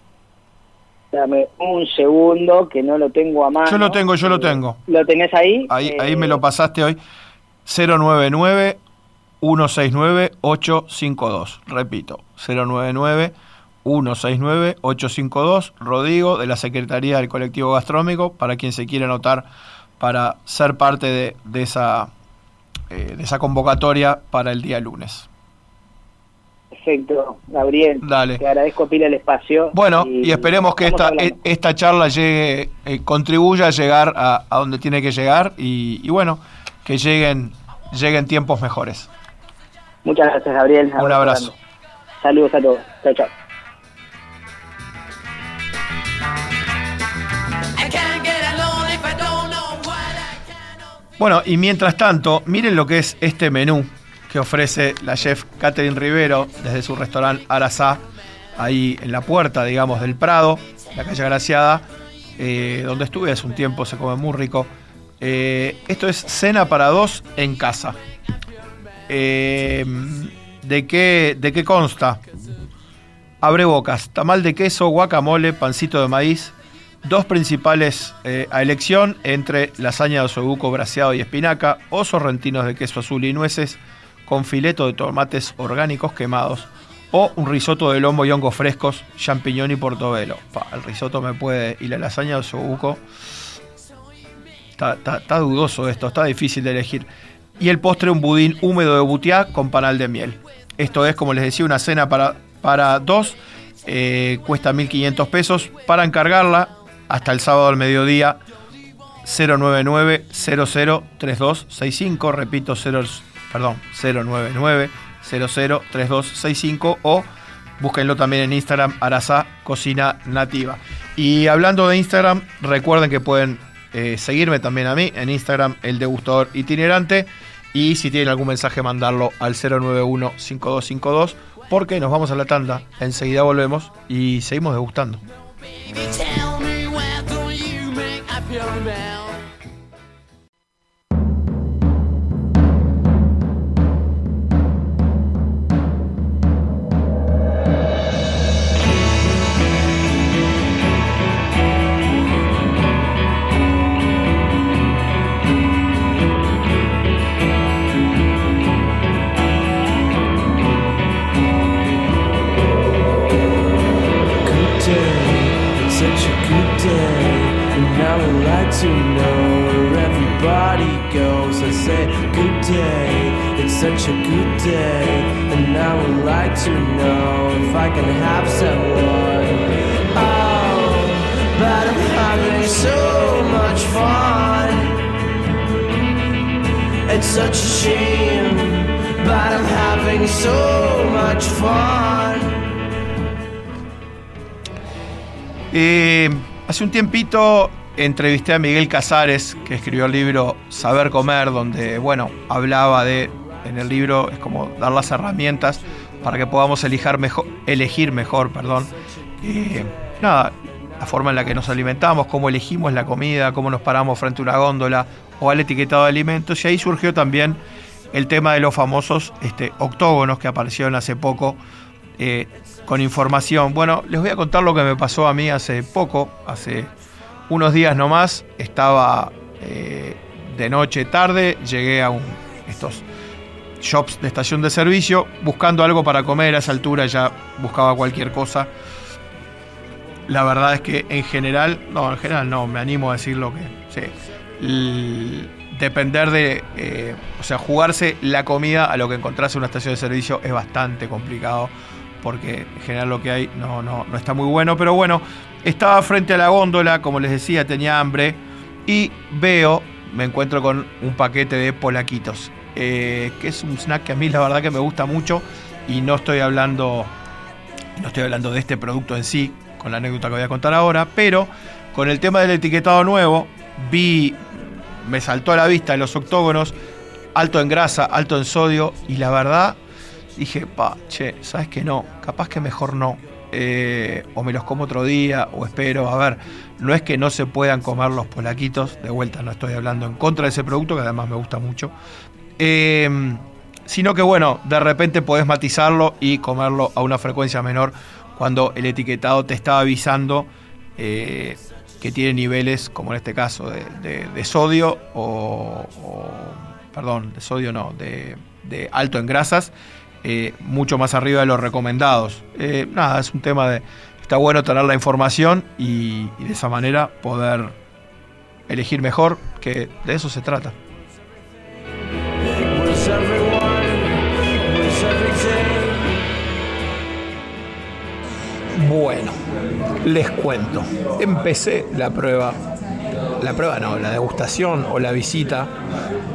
Dame un segundo que no lo tengo a mano. Yo lo tengo, yo lo tengo. ¿Lo tenés ahí? Ahí, ahí me lo eh, pasaste hoy. 099 169-852. Repito, 099-169-852. Rodrigo, de la Secretaría del Colectivo Gastronómico, para quien se quiera anotar para ser parte de, de esa, eh, de esa convocatoria para el día lunes. Perfecto, Gabriel. Dale. Te agradezco pila el espacio. Bueno, y, esperemos que esta, e, esta charla llegue, eh, contribuya a llegar a, a, donde tiene que llegar y, y bueno, que lleguen, lleguen tiempos mejores. Muchas gracias, Gabriel. Un abrazo. Saludos a todos. Chao, chao. Bueno, y mientras tanto, miren lo que es este menú que ofrece la chef Catherine Rivero desde su restaurante Arasá, ahí en la puerta, digamos, del Prado, la calle Graciada, eh, donde estuve hace un tiempo, se come muy rico. Eh, esto es cena para dos en casa. Eh, ¿de, qué, ¿De qué consta? Abre bocas, tamal de queso, guacamole, pancito de maíz, dos principales eh, a elección entre lasaña de osobuco braseado y espinaca o sorrentinos de queso azul y nueces con fileto de tomates orgánicos quemados o un risotto de lomo y hongos frescos, champiñón y portobelo. el risotto me puede y la lasaña de osobuco está, está dudoso esto, está difícil de elegir. Y el postre un budín húmedo de butiá con panal de miel. Esto es, como les decía, una cena para, para dos. Eh, cuesta 1.500 pesos. Para encargarla, hasta el sábado al mediodía, 099 003265 repito 0, perdón 099 003265 o búsquenlo también en Instagram Arasá Cocina Nativa. Y hablando de Instagram recuerden que pueden eh, seguirme también a mí en Instagram el degustador itinerante y si tienen algún mensaje mandarlo al 091 5252 porque nos vamos a la tanda. Enseguida volvemos y seguimos degustando appearing man. Day, it's such a good day. And I would like to know if I can have someone. Oh, but I'm having so much fun. It's such a shame, but I'm having so much fun. Eh, hace un tiempito entrevisté a Miguel Casares, que escribió el libro Saber Comer, donde, bueno, hablaba de, en el libro es como dar las herramientas para que podamos elegir mejor, elegir mejor perdón, nada, la forma en la que nos alimentamos, cómo elegimos la comida, cómo nos paramos frente a una góndola o al etiquetado de alimentos. Y ahí surgió también el tema de los famosos este, octógonos que aparecieron hace poco eh, con información. Bueno, les voy a contar lo que me pasó a mí hace poco, hace unos días nomás, estaba eh, de noche tarde, llegué a estos shops de estación de servicio buscando algo para comer, a esa altura ya buscaba cualquier cosa. La verdad es que en general, no, en general no, me animo a decir lo que... Sí, depender de, eh, o sea, jugarse la comida a lo que encontrase en una estación de servicio es bastante complicado porque en general lo que hay no, no, no está muy bueno, pero bueno, estaba frente a la góndola, como les decía, tenía hambre. Y veo, me encuentro con un paquete de polaquitos, eh, que es un snack que a mí la verdad que me gusta mucho. Y no estoy hablando, no estoy hablando de este producto en sí, con la anécdota que voy a contar ahora, pero con el tema del etiquetado nuevo, vi, me saltó a la vista los octógonos, alto en grasa, alto en sodio y la verdad dije, pa, che, sabes que no, capaz que mejor no eh, o me los como otro día, o espero. A ver, no es que no se puedan comer los polaquitos, de vuelta no estoy hablando en contra de ese producto, que además me gusta mucho. Eh, sino que bueno, de repente podés matizarlo y comerlo a una frecuencia menor cuando el etiquetado te está avisando eh, que tiene niveles, como en este caso, de, sodio o, perdón, de sodio no, de, de alto en grasas eh, mucho más arriba de los recomendados. Eh, nada, es un tema de... Está bueno tener la información y, de esa manera poder elegir mejor, que de eso se trata. Bueno, les cuento. Empecé la prueba, la prueba no, la degustación o la visita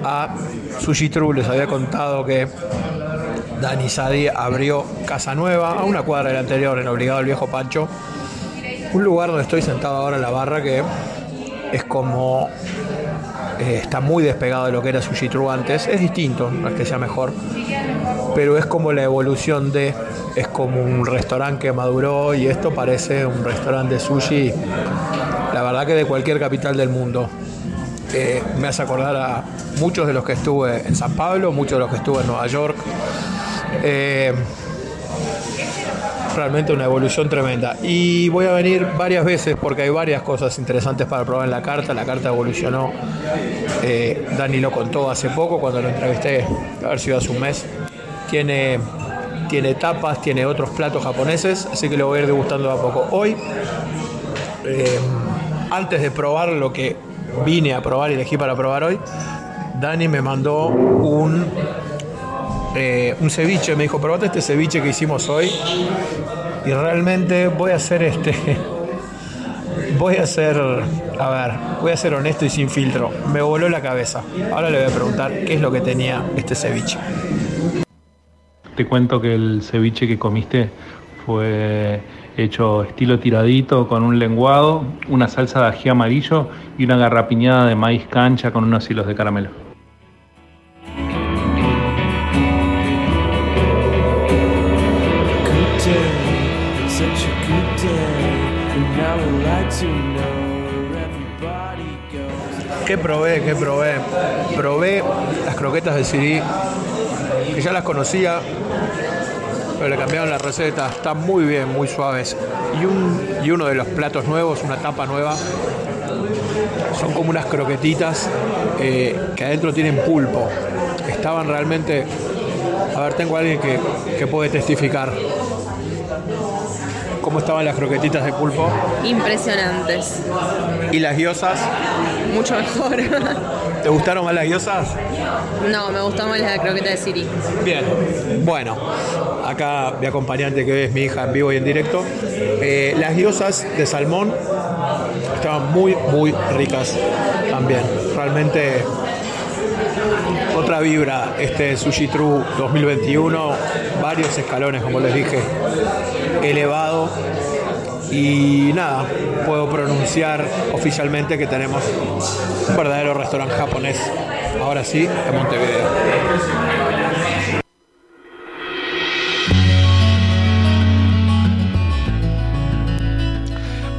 a Sushi True. Les había contado que Dani Sadi abrió Casa Nueva, a una cuadra del anterior, en Obligado al Viejo Pancho. Un lugar donde estoy sentado ahora en la barra que es como. Eh, está muy despegado de lo que era Sushi True antes. Es distinto, no es que sea mejor, pero es como la evolución de. Es como un restaurante que maduró y esto parece un restaurante de sushi, verdad que de cualquier capital del mundo. Eh, me hace acordar a muchos de los que estuve en San Pablo, muchos de los que estuve en Nueva York, eh, realmente una evolución tremenda. Y voy a venir varias veces porque hay varias cosas interesantes para probar en la carta. La carta evolucionó. Eh, Dani lo contó hace poco cuando lo entrevisté, a ver si hace un mes. Tiene, tiene tapas, tiene otros platos japoneses, así que lo voy a ir degustando a poco. Hoy, eh, antes de probar lo que vine a probar y elegí para probar hoy, Dani me mandó un, eh, un ceviche, me dijo, probate este ceviche que hicimos hoy. Y realmente voy a hacer este. Voy a ser, a ver, voy a ser honesto y sin filtro. Me voló la cabeza. Ahora le voy a preguntar qué es lo que tenía este ceviche. Te cuento que el ceviche que comiste fue hecho estilo tiradito con un lenguado, una salsa de ají amarillo y una garrapiñada de maíz cancha con unos hilos de caramelo. ¿Qué probé? ¿Qué probé? Probé las croquetas de Siri, que ya las conocía, pero le cambiaron la receta. Están muy bien, muy suaves. Y, un, y uno de los platos nuevos, una tapa nueva, son como unas croquetitas eh, que adentro tienen pulpo. Estaban realmente... A ver, tengo a alguien que, que puede testificar. ¿Cómo estaban las croquetitas de pulpo? Impresionantes. ¿Y las guiosas? Mucho mejor. ¿Te gustaron más las guiosas? no, me gustó más la croqueta de Siri. Bien, bueno, acá mi acompañante que hoy es mi hija en vivo y en directo. Eh, las guiosas de salmón estaban muy, muy ricas también. Realmente otra vibra este Sushi True 2021, varios escalones, como les dije, elevado. Y nada, puedo pronunciar oficialmente que tenemos un verdadero restaurante japonés, ahora sí, en Montevideo.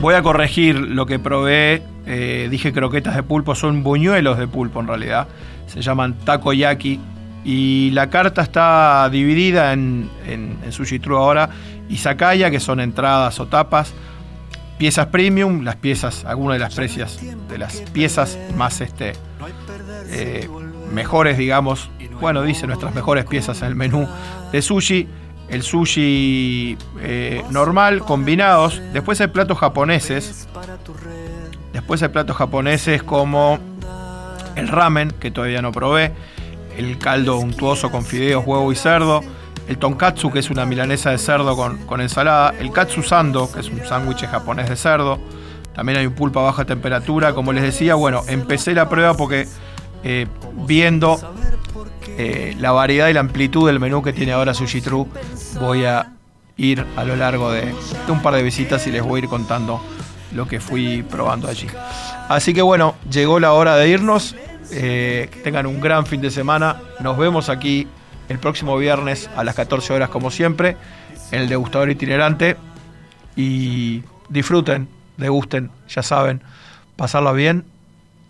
Voy a corregir lo que probé. eh, dije croquetas de pulpo, son buñuelos de pulpo en realidad. Se llaman takoyaki. Y la carta está dividida en, en, Sushi True ahora. Izakaya, que son entradas o tapas. Piezas premium, las piezas, algunas de las precias, de las piezas más este, eh, mejores, digamos. Bueno, dice nuestras mejores piezas en el menú de sushi el sushi eh, normal, combinados. Después hay platos japoneses. Después hay platos japoneses como el ramen, que todavía no probé. El caldo untuoso con fideos, huevo y cerdo. El tonkatsu, que es una milanesa de cerdo con, ensalada. El katsu sando, que es un sándwich japonés de cerdo. También hay un pulpo a baja temperatura. Como les decía, bueno, empecé la prueba porque eh, viendo eh, la variedad y la amplitud del menú que tiene ahora Sushi True, voy a ir a lo largo de un par de visitas y les voy a ir contando lo que fui probando allí. Así que bueno, llegó la hora de irnos. Eh, tengan un gran fin de semana. Nos vemos aquí el próximo viernes a las 14 horas como siempre en el degustador itinerante. Y disfruten, degusten, ya saben, pasarla bien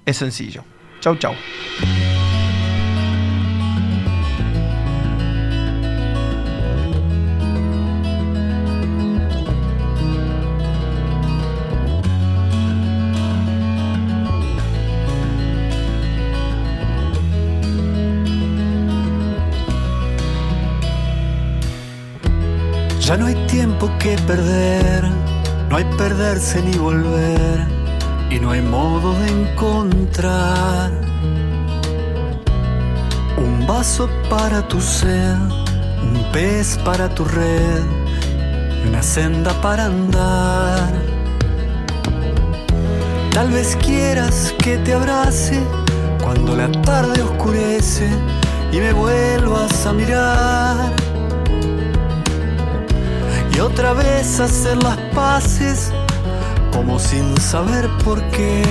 es sencillo. Chau, chau. Tiempo que perder, no hay perderse ni volver, y no hay modo de encontrar un vaso para tu sed, un pez para tu red, y una senda para andar. Tal vez quieras que te abrace cuando la tarde oscurece y me vuelvas a mirar y otra vez hacer las paces como sin saber por qué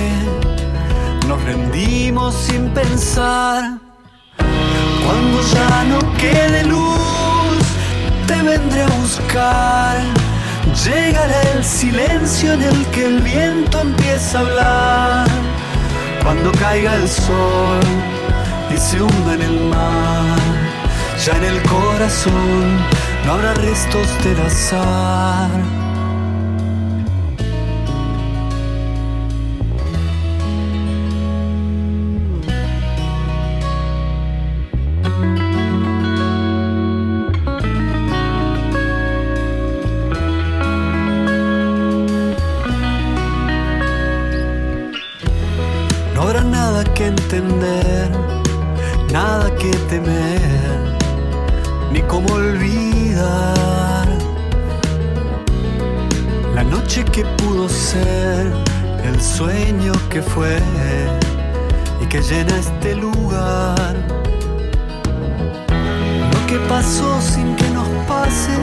nos rendimos sin pensar. Cuando ya no quede luz, te vendré a buscar. Llegará el silencio en el que el viento empieza a hablar. Cuando caiga el sol y se hunda en el mar, ya en el corazón no habrá restos del azar. No habrá nada que entender, nada que temer, ni cómo olvidar la noche que pudo ser, el sueño que fue y que llena este lugar. Lo que pasó sin que nos pase,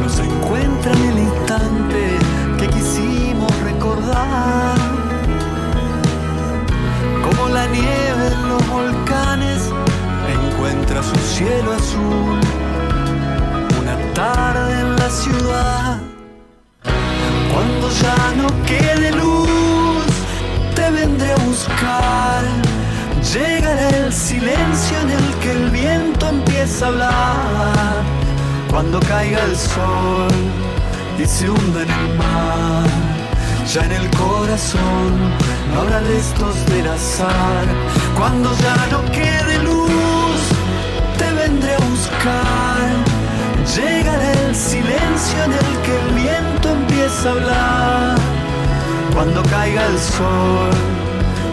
nos encuentra en el instante que quisimos recordar. Como la nieve en los volcanes encuentra su cielo azul. Tarde en la ciudad, cuando ya no quede luz, te vendré a buscar. Llegará el silencio en el que el viento empieza a hablar. Cuando caiga el sol y se hunda en el mar, ya en el corazón no habrá restos del azar. Cuando ya no quede luz, te vendré a buscar. El silencio en el que el viento empieza a hablar. Cuando caiga el sol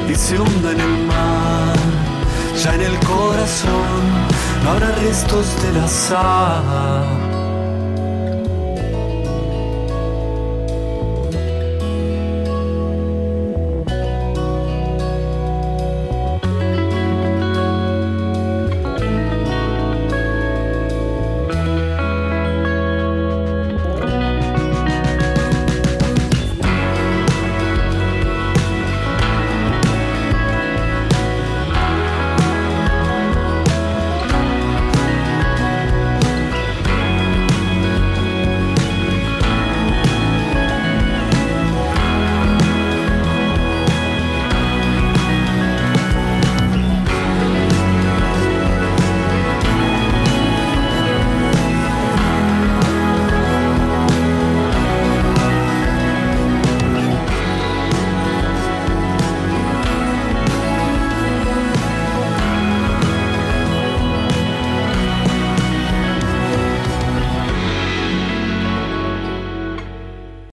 y se hunda en el mar, ya en el corazón no habrá restos del azar.